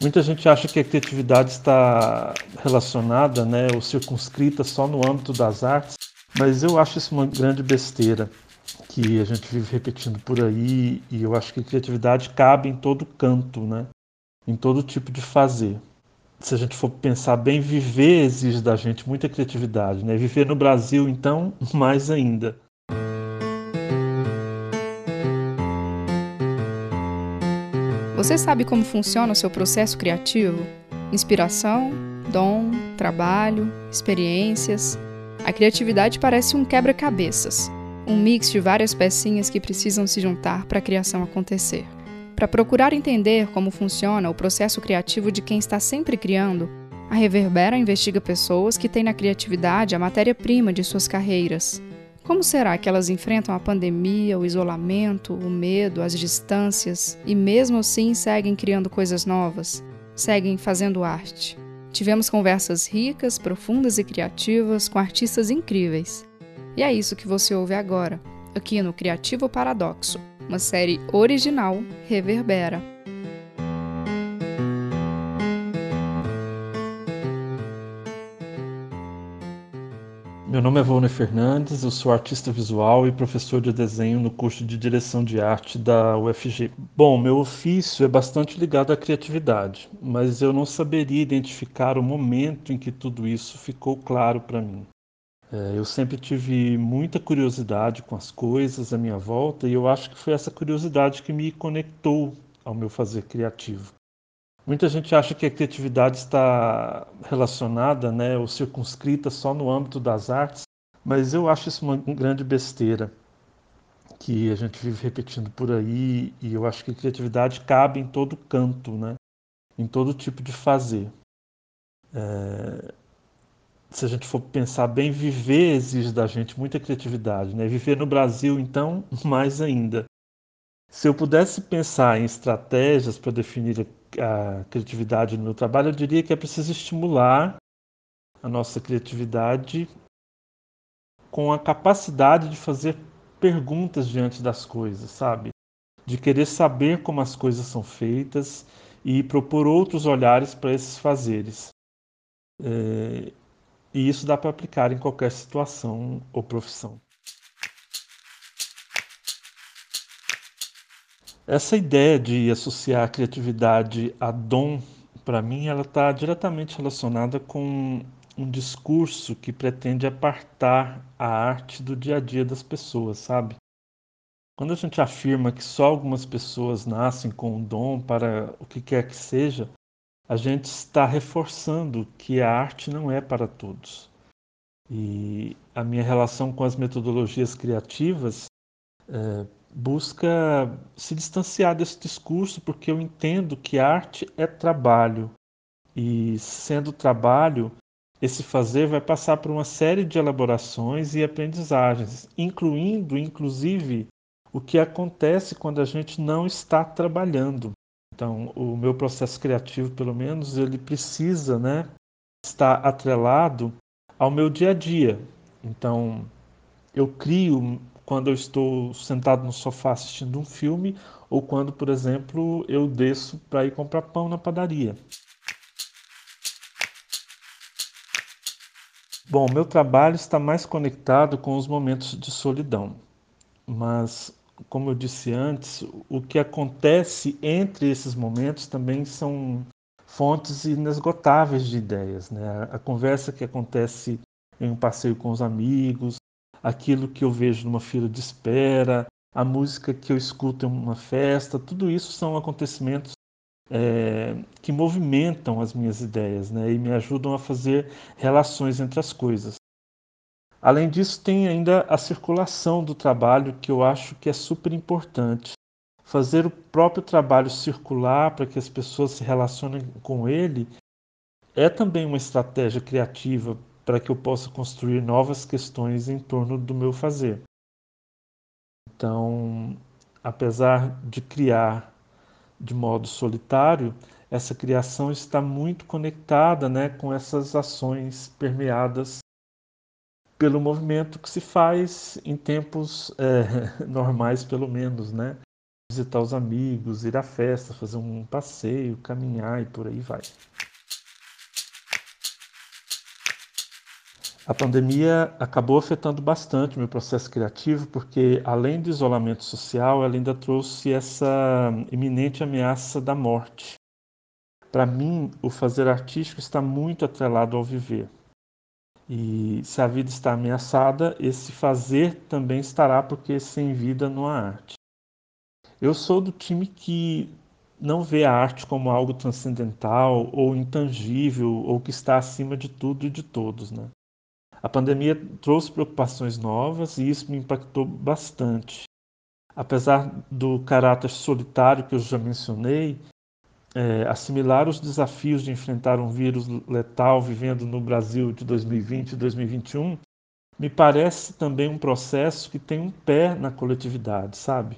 Muita gente acha que a criatividade está relacionada, né, ou circunscrita só no âmbito das artes, mas eu acho isso uma grande besteira que a gente vive repetindo por aí e eu acho que a criatividade cabe em todo canto, né, em todo tipo de fazer. Se a gente for pensar bem, viver exige da gente muita criatividade, né? Viver no Brasil, então, mais ainda. Você sabe como funciona o seu processo criativo? Inspiração, dom, trabalho, experiências. A criatividade parece um quebra-cabeças, um mix de várias pecinhas que precisam se juntar para a criação acontecer. Para procurar entender como funciona o processo criativo de quem está sempre criando, a Reverbera investiga pessoas que têm na criatividade a matéria-prima de suas carreiras. Como será que elas enfrentam a pandemia, o isolamento, o medo, as distâncias e, mesmo assim, seguem criando coisas novas? Seguem fazendo arte? Tivemos conversas ricas, profundas e criativas com artistas incríveis. E é isso que você ouve agora, aqui no Criativo Paradoxo, uma série original Reverbera. Meu nome é Volney Fernandes, eu sou artista visual e professor de desenho no curso de direção de arte da UFG. Bom, meu ofício é bastante ligado à criatividade, mas eu não saberia identificar o momento em que tudo isso ficou claro para mim. É, eu sempre tive muita curiosidade com as coisas à minha volta e eu acho que foi essa curiosidade que me conectou ao meu fazer criativo. Muita gente acha que a criatividade está relacionada, né, ou circunscrita só no âmbito das artes, mas eu acho isso uma grande besteira que a gente vive repetindo por aí e eu acho que a criatividade cabe em todo canto, né, em todo tipo de fazer. É... Se a gente for pensar bem, viver exige da gente muita criatividade, né? Viver no Brasil, então, mais ainda. Se eu pudesse pensar em estratégias para definir a criatividade no meu trabalho, eu diria que é preciso estimular a nossa criatividade com a capacidade de fazer perguntas diante das coisas, sabe? De querer saber como as coisas são feitas e propor outros olhares para esses fazeres. É, e isso dá para aplicar em qualquer situação ou profissão. Essa ideia de associar a criatividade a dom, para mim, ela está diretamente relacionada com um discurso que pretende apartar a arte do dia a dia das pessoas, sabe? Quando a gente afirma que só algumas pessoas nascem com um dom para o que quer que seja, a gente está reforçando que a arte não é para todos. E a minha relação com as metodologias criativas é, busca se distanciar desse discurso, porque eu entendo que arte é trabalho. E sendo trabalho, esse fazer vai passar por uma série de elaborações e aprendizagens, incluindo, inclusive, o que acontece quando a gente não está trabalhando. Então, o meu processo criativo, pelo menos, ele precisa, né, estar atrelado ao meu dia a dia. Então, eu crio quando eu estou sentado no sofá assistindo um filme ou quando, por exemplo, eu desço para ir comprar pão na padaria. Bom, meu trabalho está mais conectado com os momentos de solidão, mas, como eu disse antes, o que acontece entre esses momentos também são fontes inesgotáveis de ideias. Né? A conversa que acontece em um passeio com os amigos, aquilo que eu vejo numa fila de espera, a música que eu escuto em uma festa, tudo isso são acontecimentos é, que movimentam as minhas ideias né, e me ajudam a fazer relações entre as coisas. Além disso, tem ainda a circulação do trabalho, que eu acho que é super importante. Fazer o próprio trabalho circular para que as pessoas se relacionem com ele é também uma estratégia criativa para que eu possa construir novas questões em torno do meu fazer. Então, apesar de criar de modo solitário, essa criação está muito conectada né, com essas ações permeadas pelo movimento que se faz em tempos é, normais, pelo menos, né? visitar os amigos, ir à festa, fazer um passeio, caminhar e por aí vai. A pandemia acabou afetando bastante meu processo criativo, porque além do isolamento social, ela ainda trouxe essa iminente ameaça da morte. Para mim, o fazer artístico está muito atrelado ao viver. E se a vida está ameaçada, esse fazer também estará, porque sem vida não há arte. Eu sou do time que não vê a arte como algo transcendental ou intangível ou que está acima de tudo e de todos, né? A pandemia trouxe preocupações novas e isso me impactou bastante. Apesar do caráter solitário que eu já mencionei, é, assimilar os desafios de enfrentar um vírus letal vivendo no Brasil de 2020 e 2021 me parece também um processo que tem um pé na coletividade, sabe?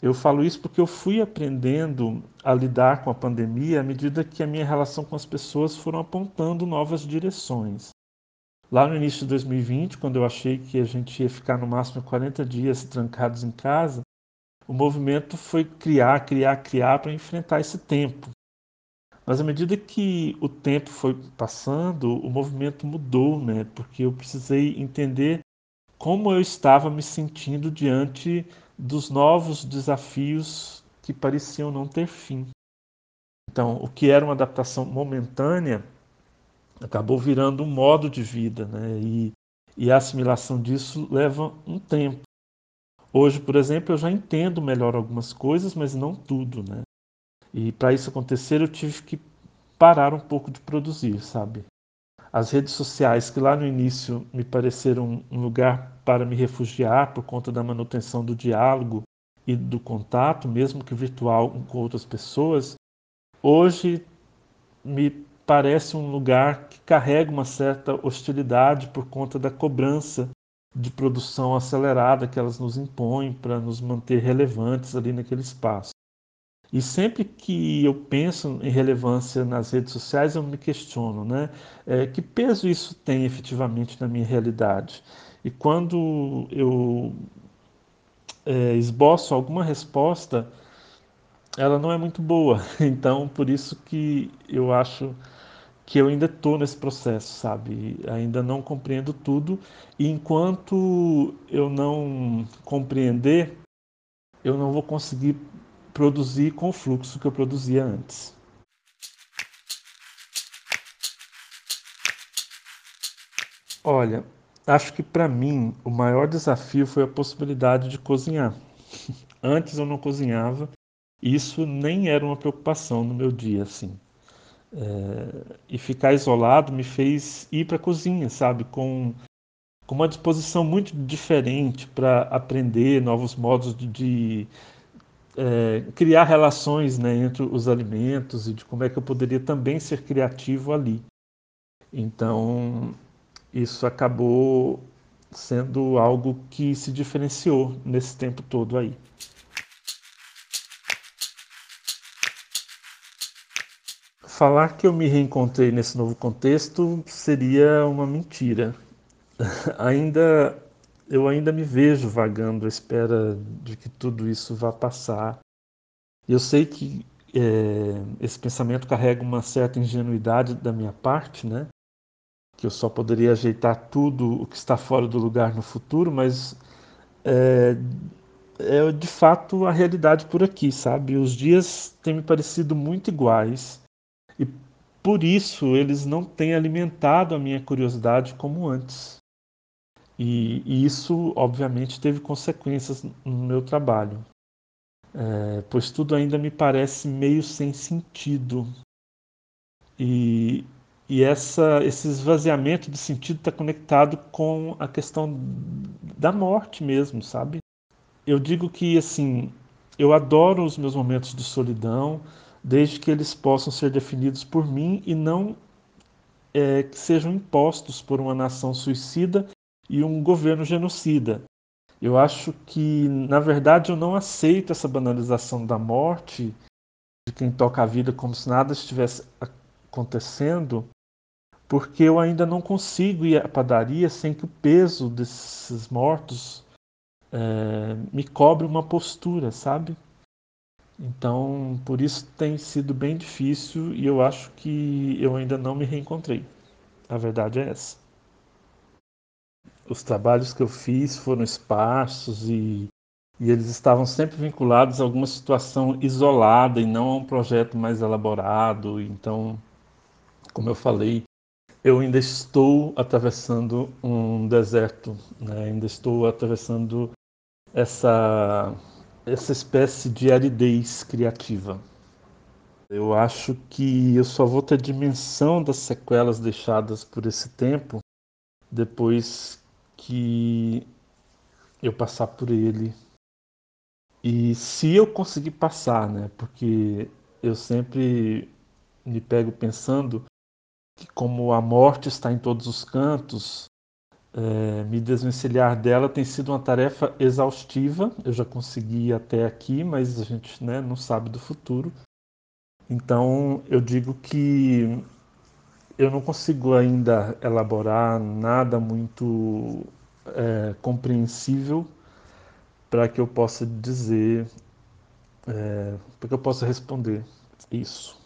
Eu falo isso porque eu fui aprendendo a lidar com a pandemia à medida que a minha relação com as pessoas foram apontando novas direções. Lá no início de 2020, quando eu achei que a gente ia ficar no máximo 40 dias trancados em casa, o movimento foi criar, criar, criar para enfrentar esse tempo. Mas à medida que o tempo foi passando, o movimento mudou, né? Porque eu precisei entender como eu estava me sentindo diante dos novos desafios que pareciam não ter fim. Então, o que era uma adaptação momentânea acabou virando um modo de vida, né? E, e a assimilação disso leva um tempo. Hoje, por exemplo, eu já entendo melhor algumas coisas, mas não tudo, né? E para isso acontecer, eu tive que parar um pouco de produzir, sabe? As redes sociais, que lá no início me pareceram um lugar para me refugiar por conta da manutenção do diálogo e do contato, mesmo que virtual, com outras pessoas, hoje me parece um lugar que carrega uma certa hostilidade por conta da cobrança de produção acelerada que elas nos impõem para nos manter relevantes ali naquele espaço. E sempre que eu penso em relevância nas redes sociais, eu me questiono, né? É, que peso isso tem efetivamente na minha realidade? E quando eu é, esboço alguma resposta, ela não é muito boa. Então, por isso que eu acho que eu ainda estou nesse processo, sabe? Ainda não compreendo tudo. E enquanto eu não compreender, eu não vou conseguir produzir com o fluxo que eu produzia antes. Olha, acho que para mim o maior desafio foi a possibilidade de cozinhar. Antes eu não cozinhava, isso nem era uma preocupação no meu dia, assim. É, e ficar isolado me fez ir para a cozinha, sabe? Com, com uma disposição muito diferente para aprender novos modos de, de é, criar relações né, entre os alimentos e de como é que eu poderia também ser criativo ali. Então, isso acabou sendo algo que se diferenciou nesse tempo todo aí. Falar que eu me reencontrei nesse novo contexto seria uma mentira. ainda eu ainda me vejo vagando à espera de que tudo isso vá passar. Eu sei que é, esse pensamento carrega uma certa ingenuidade da minha parte, né? Que eu só poderia ajeitar tudo o que está fora do lugar no futuro, mas é, é de fato a realidade por aqui, sabe? Os dias têm me parecido muito iguais por isso eles não têm alimentado a minha curiosidade como antes. E, e isso, obviamente, teve consequências no meu trabalho, é, pois tudo ainda me parece meio sem sentido. E, e essa, esse esvaziamento de sentido está conectado com a questão da morte mesmo, sabe? Eu digo que, assim, eu adoro os meus momentos de solidão, desde que eles possam ser definidos por mim e não é, que sejam impostos por uma nação suicida e um governo genocida. Eu acho que, na verdade, eu não aceito essa banalização da morte, de quem toca a vida como se nada estivesse acontecendo, porque eu ainda não consigo ir à padaria sem que o peso desses mortos é, me cobre uma postura, sabe? Então, por isso tem sido bem difícil e eu acho que eu ainda não me reencontrei. A verdade é essa. Os trabalhos que eu fiz foram esparsos e, e eles estavam sempre vinculados a alguma situação isolada e não a um projeto mais elaborado. Então, como eu falei, eu ainda estou atravessando um deserto, né? ainda estou atravessando essa, essa espécie de aridez criativa. Eu acho que eu só vou ter dimensão das sequelas deixadas por esse tempo depois que eu passar por ele. E se eu conseguir passar, né? Porque eu sempre me pego pensando que como a morte está em todos os cantos, é, me desvencilhar dela tem sido uma tarefa exaustiva. Eu já consegui até aqui, mas a gente né, não sabe do futuro. Então eu digo que eu não consigo ainda elaborar nada muito é, compreensível para que eu possa dizer, é, para que eu possa responder isso.